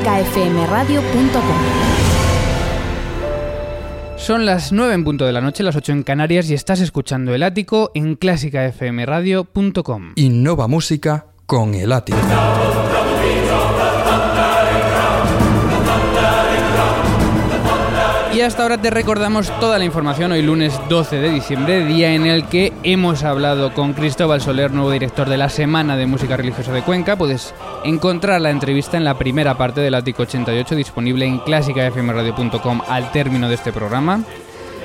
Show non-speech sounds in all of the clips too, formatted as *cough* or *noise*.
clásicafmradio.com. Son las 9 en punto de la noche, las 8 en Canarias y estás escuchando El Ático en clásicafmradio.com. Innova Música con El Ático. Y hasta ahora te recordamos toda la información hoy lunes 12 de diciembre, día en el que hemos hablado con Cristóbal Soler, nuevo director de la Semana de Música Religiosa de Cuenca. Puedes encontrar la entrevista en la primera parte del Ático 88 disponible en clásicafmradio.com al término de este programa.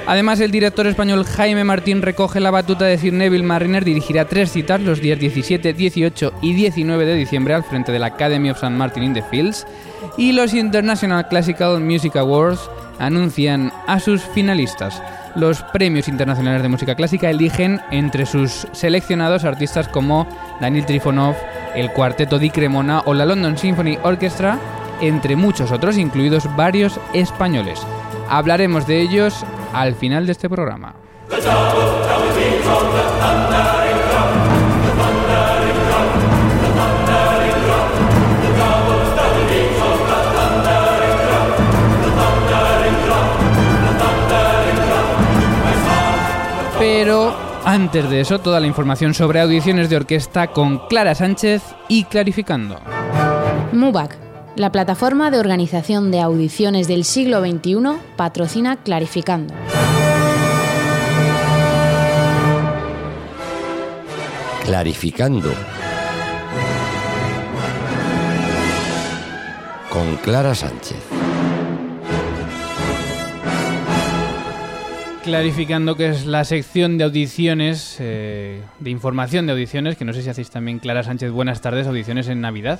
Además, el director español Jaime Martín recoge la batuta de decir Neville Mariner dirigirá tres citas los días 17, 18 y 19 de diciembre al frente de la Academy of St. Martin in the Fields y los International Classical Music Awards anuncian a sus finalistas. Los premios internacionales de música clásica eligen entre sus seleccionados artistas como Daniel Trifonov, el Cuarteto di Cremona o la London Symphony Orchestra, entre muchos otros, incluidos varios españoles. Hablaremos de ellos al final de este programa. Antes de eso, toda la información sobre audiciones de orquesta con Clara Sánchez y Clarificando. MUBAC, la plataforma de organización de audiciones del siglo XXI, patrocina Clarificando. Clarificando. Con Clara Sánchez. Clarificando que es la sección de audiciones, eh, de información de audiciones, que no sé si hacéis también, Clara Sánchez, buenas tardes, audiciones en Navidad.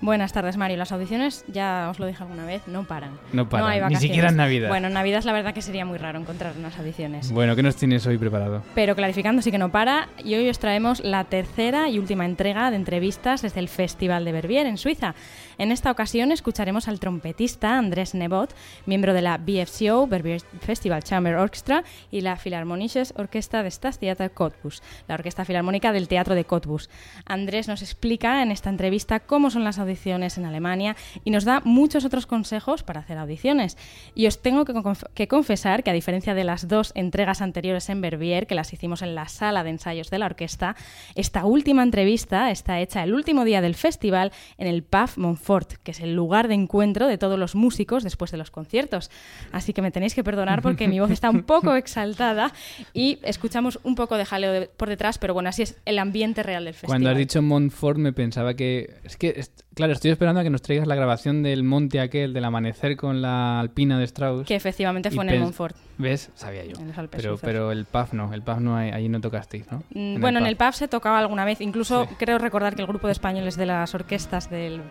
Buenas tardes, Mario. Las audiciones, ya os lo dije alguna vez, no paran. No paran, hay ni siquiera en Navidad. Bueno, en Navidad la verdad que sería muy raro encontrar unas audiciones. Bueno, ¿qué nos tienes hoy preparado? Pero clarificando sí que no para y hoy os traemos la tercera y última entrega de entrevistas desde el Festival de Verbier en Suiza. En esta ocasión escucharemos al trompetista Andrés Nebot, miembro de la BFCO, Verbier Festival Chamber Orchestra, y la Philharmonisches Orquesta de Staatstheater Cottbus, la Orquesta Filarmónica del Teatro de Cottbus. Andrés nos explica en esta entrevista cómo son las audiciones en Alemania y nos da muchos otros consejos para hacer audiciones. Y os tengo que confesar que a diferencia de las dos entregas anteriores en Verbier, que las hicimos en la sala de ensayos de la orquesta, esta última entrevista está hecha el último día del festival en el PAF Montfort, que es el lugar de encuentro de todos los músicos después de los conciertos. Así que me tenéis que perdonar porque mi voz está un poco exaltada y escuchamos un poco de jaleo de- por detrás, pero bueno, así es el ambiente real del festival. Cuando has dicho Montfort me pensaba que... Es que, est- claro, estoy esperando a que nos traigas la grabación del monte aquel, del amanecer con la alpina de Strauss. Que efectivamente fue en el Montfort. ¿Ves? Sabía yo. En Pero, pero el PAF no, el PAF no, ahí no tocasteis, ¿no? Mm, bueno, en el PAF. pub se tocaba alguna vez. Incluso Sí. creo recordar que el grupo de españoles de las orquestas del,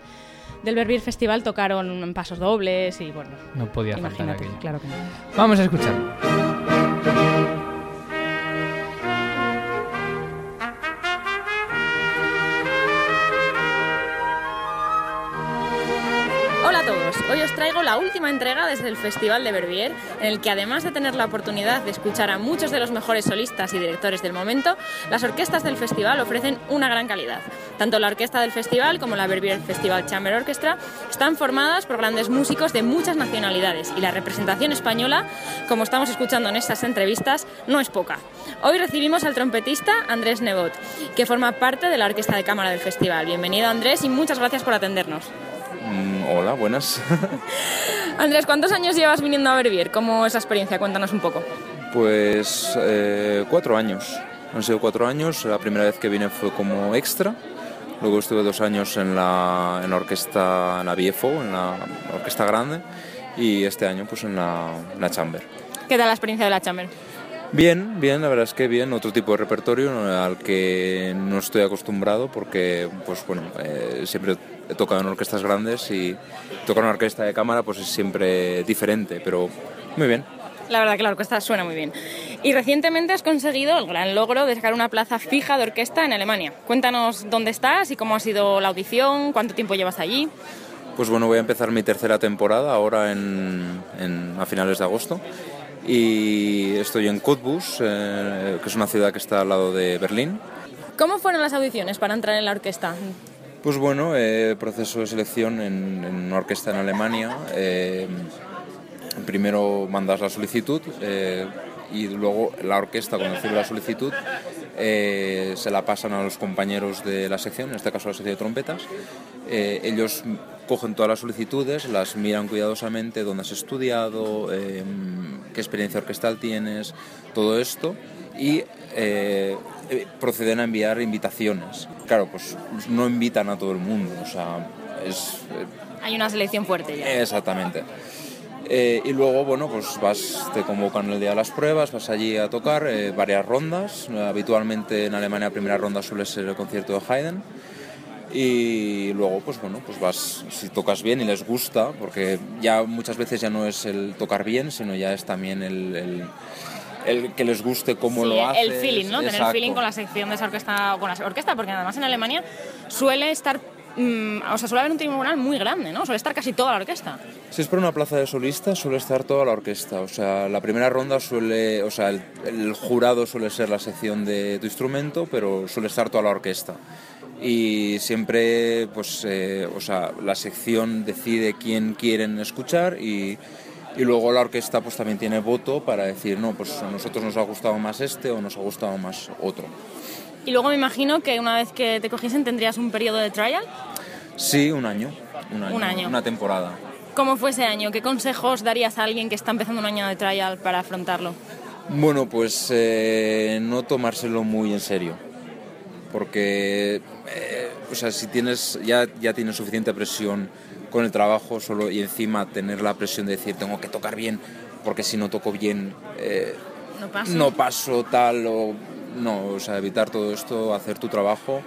del Verbier Festival tocaron en pasos dobles y bueno. No podía faltar aquello. claro que no. Vamos a escucharlo. Os traigo la última entrega desde el Festival de Verbier, en el que además de tener la oportunidad de escuchar a muchos de los mejores solistas y directores del momento, las orquestas del festival ofrecen una gran calidad. Tanto la orquesta del festival como la Verbier Festival Chamber Orchestra están formadas por grandes músicos de muchas nacionalidades y la representación española, como estamos escuchando en estas entrevistas, no es poca. Hoy recibimos al trompetista Andrés Nebot, que forma parte de la orquesta de cámara del festival. Bienvenido Andrés y muchas gracias por atendernos. Mm, hola, buenas. *laughs* Andrés, ¿cuántos años llevas viniendo a Verbier? ¿Cómo es la experiencia? Cuéntanos un poco. pues eh, cuatro años. Han sido cuatro años. La primera vez que vine fue como extra. Luego estuve dos años en la, en la orquesta, en la BFO, en la orquesta grande. Y este año pues en la, en la Chamber. ¿Qué tal la experiencia de la Chamber? Bien, bien, la verdad es que bien, otro tipo de repertorio al que no estoy acostumbrado porque, pues bueno, eh, siempre he tocado en orquestas grandes y tocar una orquesta de cámara pues es siempre diferente, pero muy bien. La verdad que la orquesta suena muy bien. Y recientemente has conseguido el gran logro de sacar una plaza fija de orquesta en Alemania. Cuéntanos dónde estás y cómo ha sido la audición, cuánto tiempo llevas allí. Pues bueno, voy a empezar mi tercera temporada ahora en, en- a finales de agosto y estoy en Cottbus, eh, que es una ciudad que está al lado de Berlín. ¿Cómo fueron las audiciones para entrar en la orquesta? Pues bueno, eh, proceso de selección en, una orquesta en Alemania. eh, primero mandas la solicitud eh, y luego la orquesta, cuando recibe la solicitud, eh, se la pasan a los compañeros de la sección, en este caso la sección de trompetas. Ellos cogen todas las solicitudes, las miran cuidadosamente, dónde has estudiado, qué experiencia orquestal tienes, todo esto, y proceden a enviar invitaciones. Claro, pues no invitan a todo el mundo, o sea, es... eh, Hay una selección fuerte ya. Exactamente. Eh, y luego, bueno, pues vas, te convocan el día de las pruebas, vas allí a tocar eh, varias rondas. Eh, Habitualmente en Alemania la primera ronda suele ser el concierto de Haydn. Y luego, pues bueno, pues vas, si tocas bien y les gusta, porque ya muchas veces ya no es el tocar bien, sino ya es también el, el- el que les guste cómo Sí, lo haces. el feeling, ¿no? Tener feeling con la sección de esa orquesta o con la orquesta, porque además en Alemania suele estar, mm, o sea, suele haber un tribunal muy grande, ¿no? Suele estar casi toda la orquesta. Si es para una plaza de solista, suele estar toda la orquesta. O sea, la primera ronda suele. O sea, el, el jurado suele ser la sección de tu instrumento, pero suele estar toda la orquesta. Y siempre, pues, eh, o sea, la sección decide quién quieren escuchar y, y luego la orquesta, pues, también tiene voto para decir, no, pues a nosotros nos ha gustado más este o nos ha gustado más otro. Y luego me imagino que una vez que te cogiesen tendrías un periodo de trial. Sí, un año. Un año. Un año. Una temporada. ¿Cómo fue ese año? ¿Qué consejos darías a alguien que está empezando un año de trial para afrontarlo? Bueno, pues eh, no tomárselo muy en serio, porque eh, o sea, si tienes ya, ya tienes suficiente presión con el trabajo solo y encima tener la presión de decir tengo que tocar bien, porque si no toco bien eh, No paso tal o no, o sea, evitar todo esto, hacer tu trabajo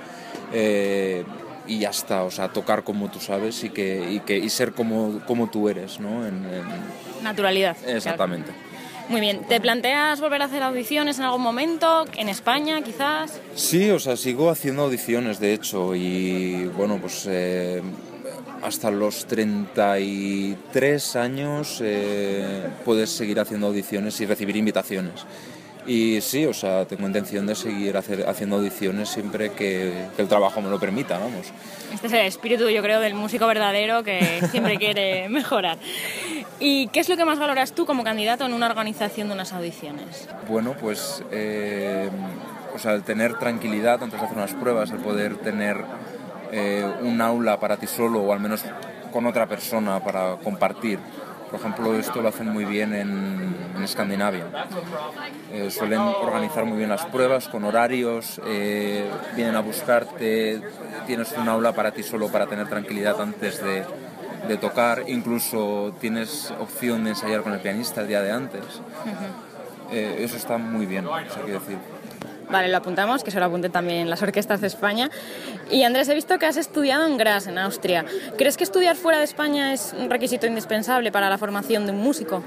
eh, y ya está, o sea, tocar como tú sabes y que y, que, y ser como, como tú eres, ¿no? En- en- Naturalidad. exactamente. Muy bien. ¿Te planteas volver a hacer audiciones en algún momento? ¿En España, quizás? Sí, o sea, sigo haciendo audiciones, de hecho, y bueno, pues eh, hasta los 33 años eh, puedes seguir haciendo audiciones y recibir invitaciones. Y sí, o sea, tengo intención de seguir hacer, haciendo audiciones siempre que, que el trabajo me lo permita, vamos. Este es el espíritu, yo creo, del músico verdadero que siempre quiere *laughs* mejorar. ¿Y qué es lo que más valoras tú como candidato en una organización de unas audiciones? Bueno, pues eh, o sea, el tener tranquilidad antes de hacer unas pruebas, el poder tener eh, un aula para ti solo o al menos con otra persona para compartir. Por ejemplo, esto lo hacen muy bien en, en Escandinavia. Eh, suelen organizar muy bien las pruebas con horarios, eh, vienen a buscarte, tienes un aula para ti solo para tener tranquilidad antes de, de tocar, incluso tienes opción de ensayar con el pianista el día de antes. Eh, eso está muy bien, o sea, quiero decir. Vale, lo apuntamos, que se lo apunten también las orquestas de España. Y Andrés, he visto que has estudiado en Graz, en Austria. ¿Crees que estudiar fuera de España es un requisito indispensable para la formación de un músico?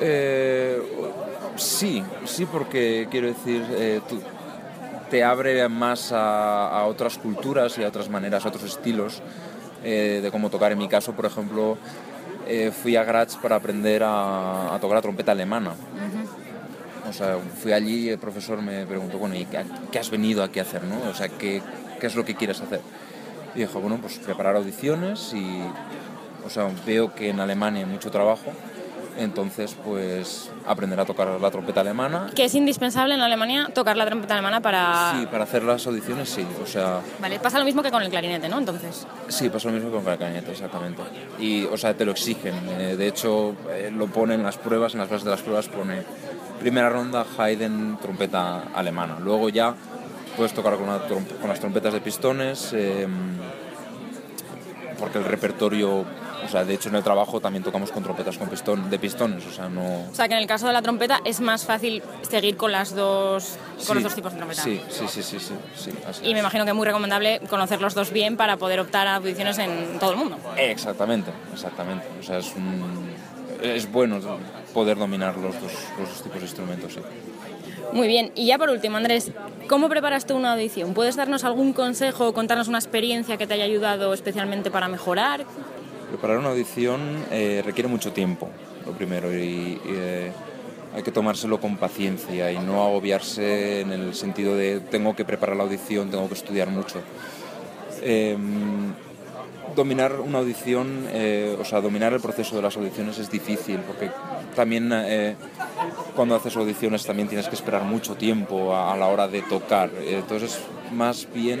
Eh, sí, sí, porque quiero decir, eh, tú- te abre más a, a otras culturas y a otras maneras, a otros estilos eh, de cómo tocar. En mi caso, por ejemplo, eh, fui a Graz para aprender a, a tocar la trompeta alemana. O sea, fui allí y el profesor me preguntó, bueno, ¿y qué, has venido aquí a hacer, no? O sea, ¿qué, ¿qué es lo que quieres hacer? Y dijo, bueno, pues preparar audiciones y, o sea, veo que en Alemania hay mucho trabajo, entonces, pues, aprender a tocar la trompeta alemana. Que es indispensable en Alemania tocar la trompeta alemana para... Sí, para hacer las audiciones, sí. O sea, Vale, pasa lo mismo que con el clarinete, ¿no? Entonces, sí, pasa lo mismo con el clarinete, exactamente. Y, o sea, te lo exigen. Eh, de hecho, eh, lo ponen en las pruebas, en las bases de las pruebas pone primera ronda Haydn trompeta alemana. Luego ya puedes tocar con, una con las trompetas de pistones, eh, porque el repertorio, o sea, de hecho en el trabajo también tocamos con trompetas con pistón, de pistones, o sea, no... o sea que en el caso de la trompeta es más fácil seguir con las dos con Sí, los dos tipos de trompeta. Sí, sí, sí, sí, sí, sí, así Y me imagino que es muy recomendable conocer los dos bien para poder optar a audiciones en todo el mundo. Exactamente, exactamente. O sea, es un... Es bueno poder dominar los dos, los dos tipos de instrumentos, sí. Muy bien, y ya por último, Andrés, ¿cómo preparas tú una audición? ¿Puedes darnos algún consejo o contarnos una experiencia que te haya ayudado especialmente para mejorar? Preparar una audición eh, requiere mucho tiempo, lo primero, y, y, eh, hay que tomárselo con paciencia y no agobiarse en el sentido de tengo que preparar la audición, tengo que estudiar mucho. Em, dominar una audición, eh, o sea, dominar el proceso de las audiciones es difícil, porque también eh, cuando haces audiciones también tienes que esperar mucho tiempo a, la hora de tocar. Entonces, más bien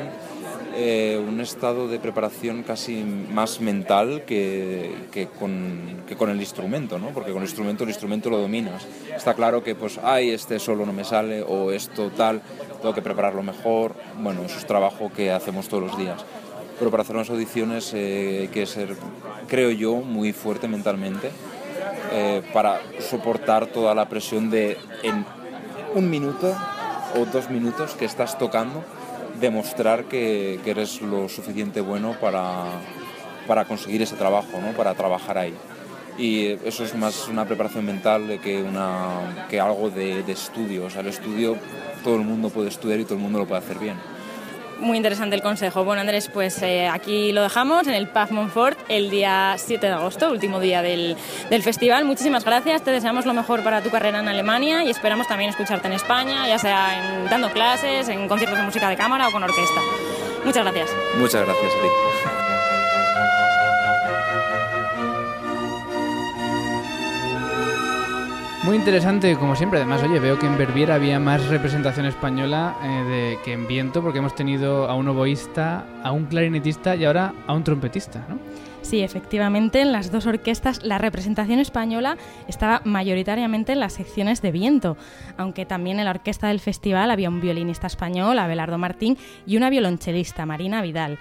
eh, un estado de preparación casi más mental que, que, con, que, con, el instrumento, ¿no? porque con el instrumento el instrumento lo dominas. Está claro que, pues, ay, este solo no me sale o esto tal, tengo que prepararlo mejor. Bueno, eso es trabajo que hacemos todos los días. Pero para hacer unas audiciones eh, hay que ser, creo yo, muy fuerte mentalmente eh, para soportar toda la presión de en un minuto o dos minutos que estás tocando demostrar que, eres lo suficiente bueno para, para conseguir ese trabajo, ¿no? para trabajar ahí. Y eso es más una preparación mental que, una, que algo de, de estudio. O sea, el estudio todo el mundo puede estudiar y todo el mundo lo puede hacer bien muy interesante el consejo. Bueno, Andrés, pues eh, aquí lo dejamos en el Paz Montfort el día 7 de agosto, último día del, del, festival. Muchísimas gracias, te deseamos lo mejor para tu carrera en Alemania y esperamos también escucharte en España, ya sea dando clases, en conciertos de música de cámara o con orquesta. Muchas gracias. Muchas gracias a ti. Muy interesante, como siempre. Además, oye, veo que en Verbier había más representación española eh, de, que en Viento, porque hemos tenido a un oboísta, a un clarinetista y ahora a un trompetista, ¿no? Sí, efectivamente, en las dos orquestas la representación española estaba mayoritariamente en las secciones de viento, aunque también en la orquesta del festival había un violinista español, Abelardo Martín, y una violonchelista, Marina Vidal.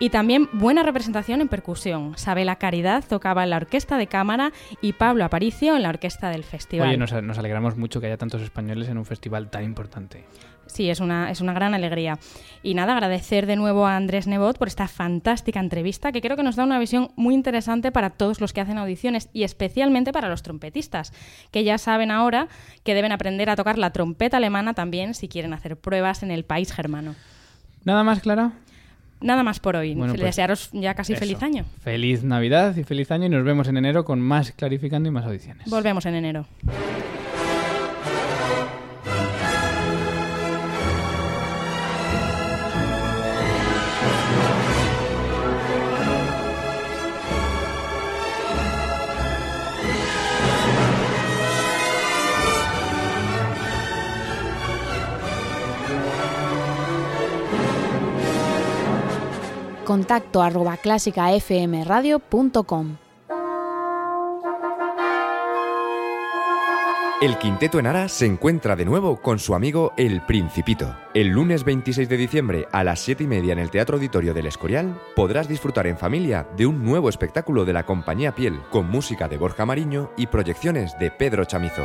Y también buena representación en percusión. Sabela Caridad tocaba en la orquesta de cámara y Pablo Aparicio en la orquesta del festival. Oye, nos, nos alegramos mucho que haya tantos españoles en un festival tan importante. Sí, es una, es una gran alegría. Y nada, agradecer de nuevo a Andrés Nebot por esta fantástica entrevista que creo que nos da una visión muy interesante para todos los que hacen audiciones y especialmente para los trompetistas, que ya saben ahora que deben aprender a tocar la trompeta alemana también si quieren hacer pruebas en el país germano. ¿Nada más, Clara? Nada más por hoy. Bueno, pues Desearos ya casi eso. feliz año. Feliz Navidad y feliz año y nos vemos en enero con más clarificando y más audiciones. Volvemos en enero. Contacto arroba. El Quinteto Enara se encuentra de nuevo con su amigo El Principito. El lunes 26 de diciembre a las 7 y media en el Teatro Auditorio del Escorial podrás disfrutar en familia de un nuevo espectáculo de la compañía Piel con música de Borja Mariño y proyecciones de Pedro Chamizo.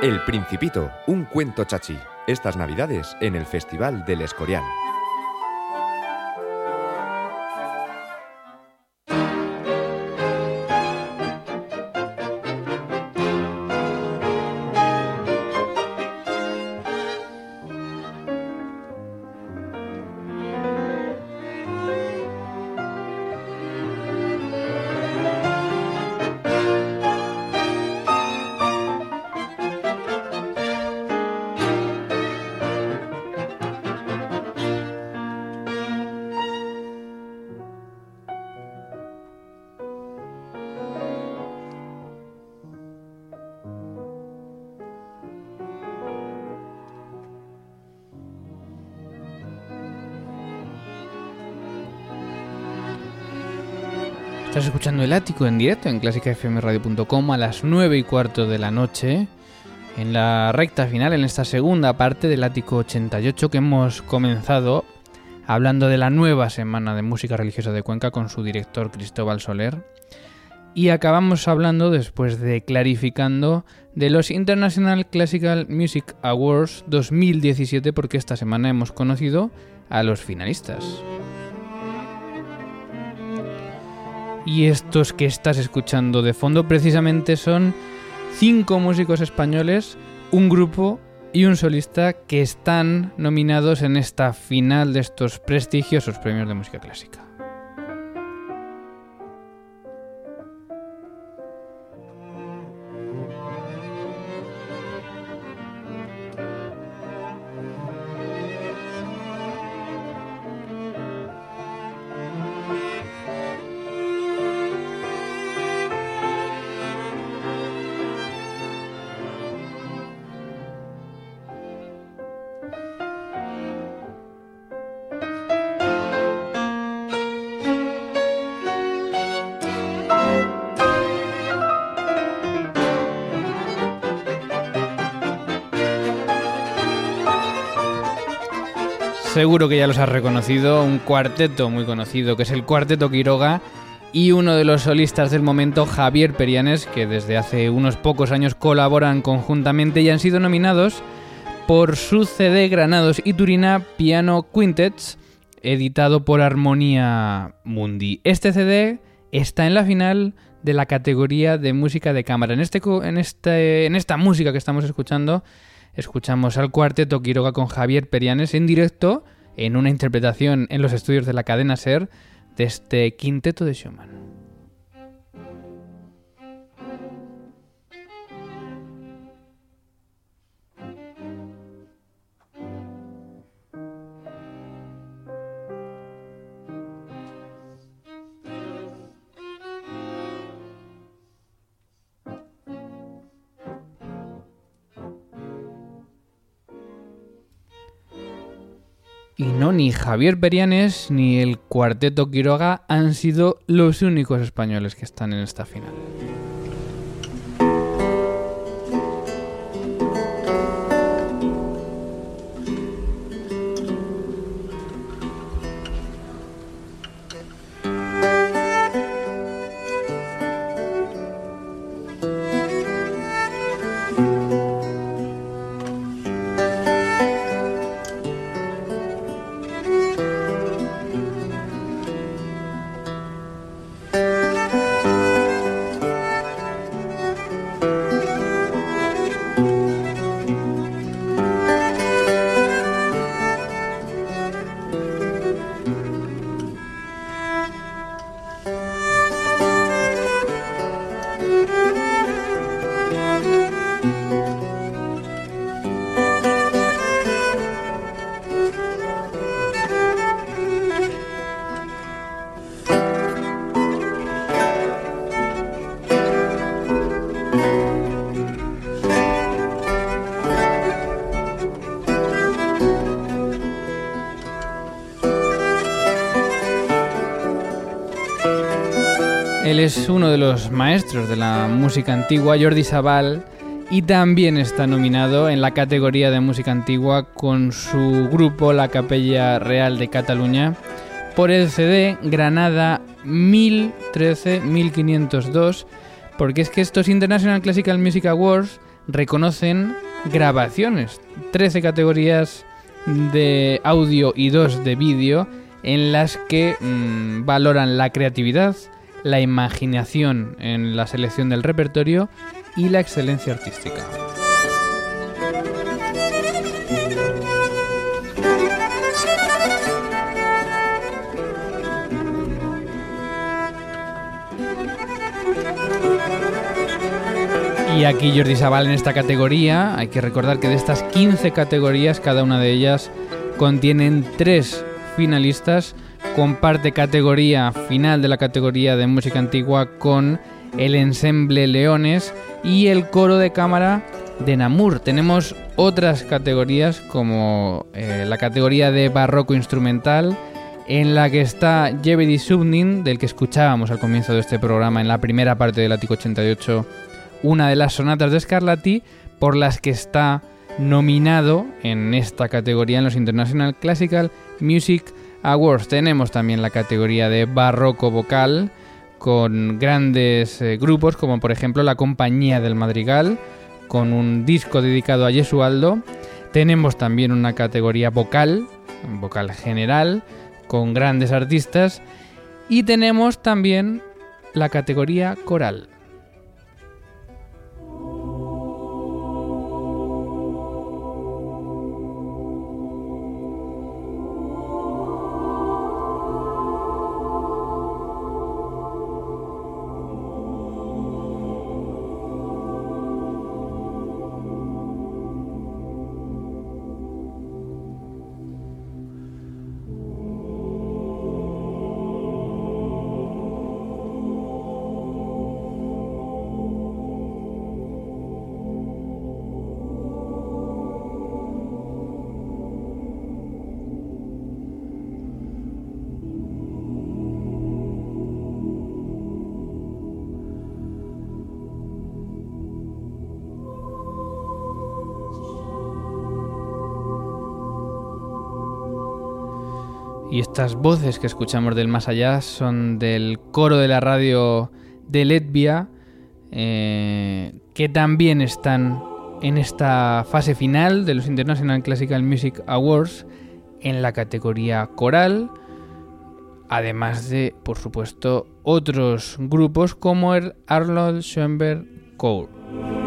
El Principito, un cuento chachi. Estas navidades en el Festival del Escorial. El Ático en directo en clásicafmradio.com a las 9 y cuarto de la noche, en la recta final, en esta segunda parte del Ático 88 que hemos comenzado hablando de la nueva semana de música religiosa de Cuenca con su director Cristóbal Soler. Y acabamos hablando, después de clarificando, de los International Classical Music Awards 2017 porque esta semana hemos conocido a los finalistas. Y estos que estás escuchando de fondo precisamente son cinco músicos españoles, un grupo y un solista que están nominados en esta final de estos prestigiosos premios de música clásica. Seguro que ya los has reconocido, un cuarteto muy conocido que es el Cuarteto Quiroga y uno de los solistas del momento, Javier Perianes, que desde hace unos pocos años colaboran conjuntamente y han sido nominados por su CD Granados y Turina Piano Quintets, editado por Armonía Mundi. Este CD está en la final de la categoría de música de cámara. En, este, en, este, en esta música que estamos escuchando, escuchamos al cuarteto Quiroga con Javier Perianes en directo, en una interpretación en los estudios de la cadena Ser, de este quinteto de Schumann. Ni Javier Perianes ni el cuarteto Quiroga han sido los únicos españoles que están en esta final. Es uno de los maestros de la música antigua, Jordi Sabal, y también está nominado en la categoría de música antigua con su grupo La Capella Real de Cataluña por el CD Granada 1013-1502, porque es que estos International Classical Music Awards reconocen grabaciones, 13 categorías de audio y 2 de vídeo en las que mm, valoran la creatividad, la imaginación en la selección del repertorio y la excelencia artística. Y aquí Jordi Sabal en esta categoría, hay que recordar que de estas 15 categorías, cada una de ellas contienen tres finalistas comparte categoría final de la categoría de música antigua con el ensemble Leones y el coro de cámara de Namur. Tenemos otras categorías como eh, la categoría de barroco instrumental en la que está Jebedi Subnin, del que escuchábamos al comienzo de este programa en la primera parte del Ático 88, una de las sonatas de Scarlatti por las que está nominado en esta categoría en los International Classical Music Awards. Tenemos también la categoría de barroco vocal con grandes eh, grupos como por ejemplo la Compañía del Madrigal con un disco dedicado a Jesualdo. Tenemos también una categoría vocal, vocal general, con grandes artistas. Y tenemos también la categoría coral. Y estas voces que escuchamos del más allá son del coro de la radio de Letvia, eh, que también están en esta fase final de los International Classical Music Awards en la categoría coral, además de, por supuesto, otros grupos como el Arnold Schoenberg Choir.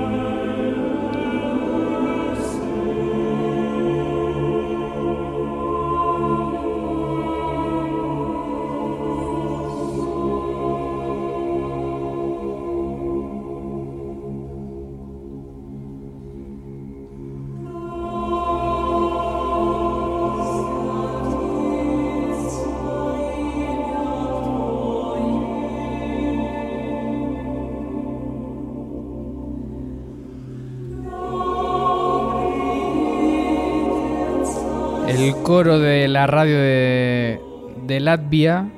Coro de la radio de, Latvia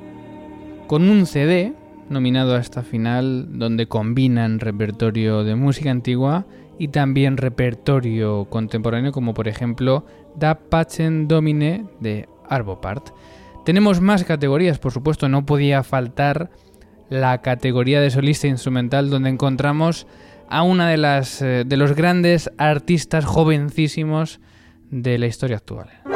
con un CD nominado a esta final donde combinan repertorio de música antigua y también repertorio contemporáneo como por ejemplo Da Pacem Domine de Arbopart. Tenemos más categorías, por supuesto, no podía faltar la categoría de solista instrumental donde encontramos a una de las eh, de los grandes artistas jovencísimos de la historia actual.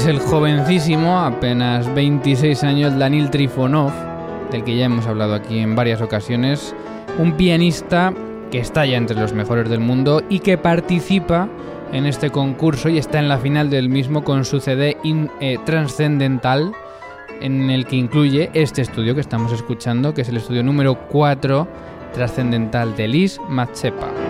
Es el jovencísimo, apenas 26 años, Danil Trifonov, del que ya hemos hablado aquí en varias ocasiones, un pianista que está ya entre los mejores del mundo y que participa en este concurso y está en la final del mismo con su CD eh, Transcendental, en el que incluye este estudio que estamos escuchando, que es el estudio número 4 Trascendental de Liz Matsepa.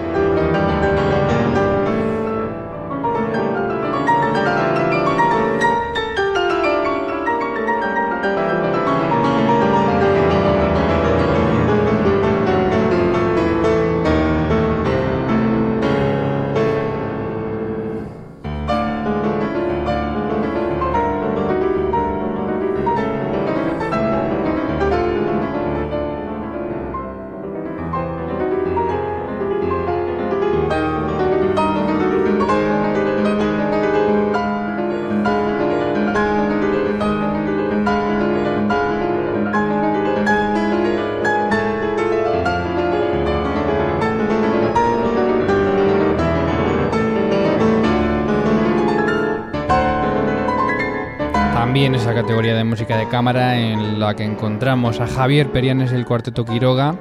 Categoría de música de cámara en la que encontramos a Javier Perianes del Cuarteto Quiroga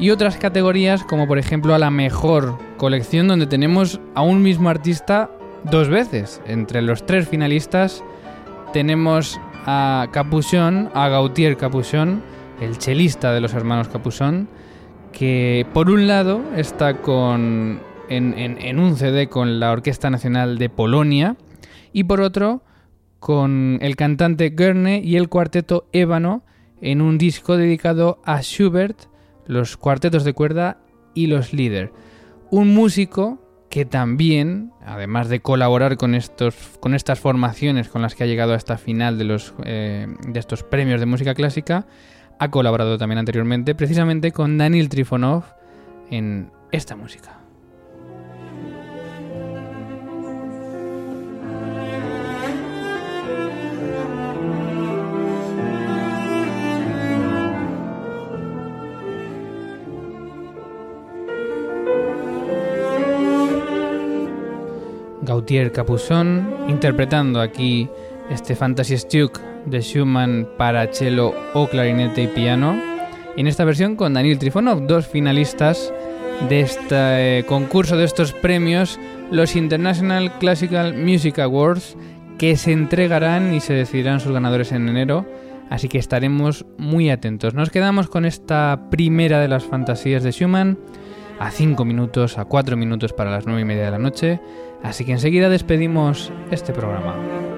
y otras categorías como por ejemplo a la mejor colección donde tenemos a un mismo artista dos veces. Entre los tres finalistas tenemos a Capuchón, a Gautier Capuchón, el chelista de los hermanos Capuchón, que por un lado está con, en, un CD con la Orquesta Nacional de Polonia y por otro con el cantante Gurney y el cuarteto Ébano en un disco dedicado a Schubert, los cuartetos de cuerda y los líder. Un músico que también, además de colaborar con, estos, con estas formaciones con las que ha llegado a esta final de, los, eh, de estos premios de música clásica, ha colaborado también anteriormente precisamente con Daniel Trifonov en esta música. Gautier Capuchón, interpretando aquí este Fantasy Stuck de Schumann para cello o clarinete y piano. En esta versión con Daniel Trifonov, dos finalistas de este concurso de estos premios, los International Classical Music Awards, que se entregarán y se decidirán sus ganadores en enero así que estaremos muy atentos. Nos quedamos con esta primera de las fantasías de Schumann, a 5 minutos, a 4 minutos para las 9 y media de la noche, así que enseguida despedimos este programa.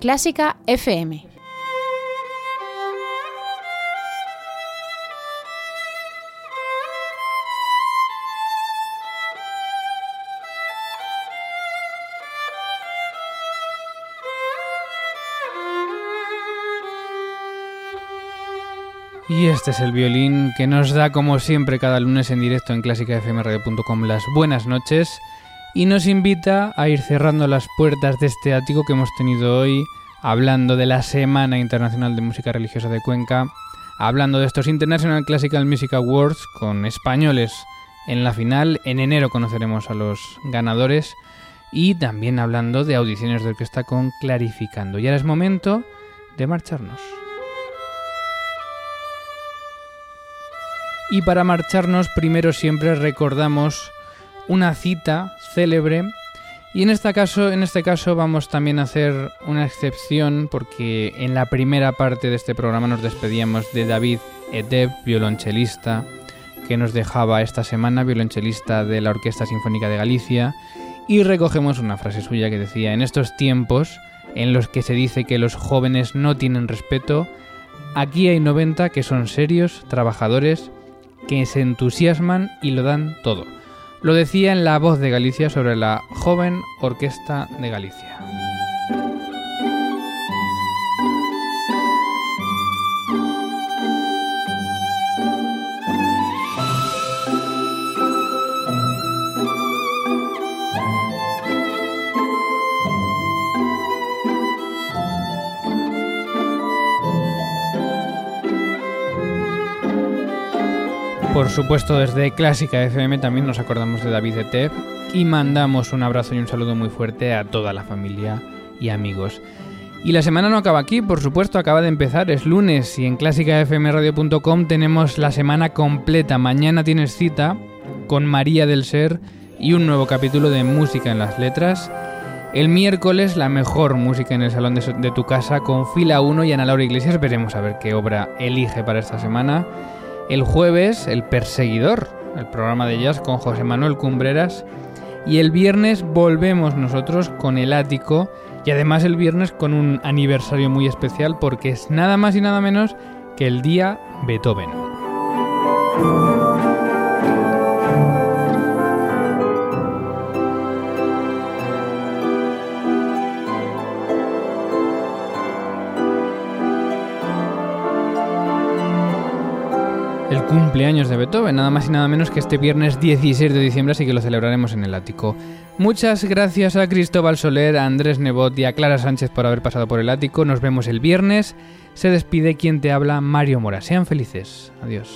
Clásica FM. Y este es el violín que nos da como siempre cada lunes en directo en clásicafmradio.com las buenas noches y nos invita a ir cerrando las puertas de este ático que hemos tenido hoy hablando de la Semana Internacional de Música Religiosa de Cuenca, hablando de estos International Classical Music Awards con españoles en la final. En enero conoceremos a los ganadores y también hablando de audiciones de orquesta con Clarificando. Y ahora es momento de marcharnos. Y para marcharnos primero siempre recordamos una cita célebre y en este caso, en este caso vamos también a hacer una excepción porque en la primera parte de este programa nos despedíamos de David Edeb, violonchelista, que nos dejaba esta semana, violonchelista de la Orquesta Sinfónica de Galicia, y recogemos una frase suya que decía, en estos tiempos en los que se dice que los jóvenes no tienen respeto, aquí hay 90 que son serios, trabajadores, que se entusiasman y lo dan todo. Lo decía en La Voz de Galicia sobre la joven Orquesta de Galicia. Supuesto, desde Clásica FM también nos acordamos de David Etep y mandamos un abrazo y un saludo muy fuerte a toda la familia y amigos. Y la semana no acaba aquí, por supuesto, acaba de empezar, es lunes y en clásicafmradio.com tenemos la semana completa. Mañana tienes cita con María del Ser y un nuevo capítulo de Música en las Letras. El miércoles la mejor música en el salón de, de tu casa con Fila 1 y Ana Laura Iglesias. Veremos a ver qué obra elige para esta semana. El jueves, El Perseguidor, el programa de jazz con José Manuel Cumbreras. Y el viernes volvemos nosotros con El Ático. Y además el viernes con un aniversario muy especial porque es nada más y nada menos que el día Beethoven. El cumpleaños de Beethoven, nada más y nada menos que este viernes 16 de diciembre, así que lo celebraremos en el ático. Muchas gracias a Cristóbal Soler, a Andrés Nebot y a Clara Sánchez por haber pasado por el ático. Nos vemos el viernes. Se despide quien te habla, Mario Mora. Sean felices. Adiós.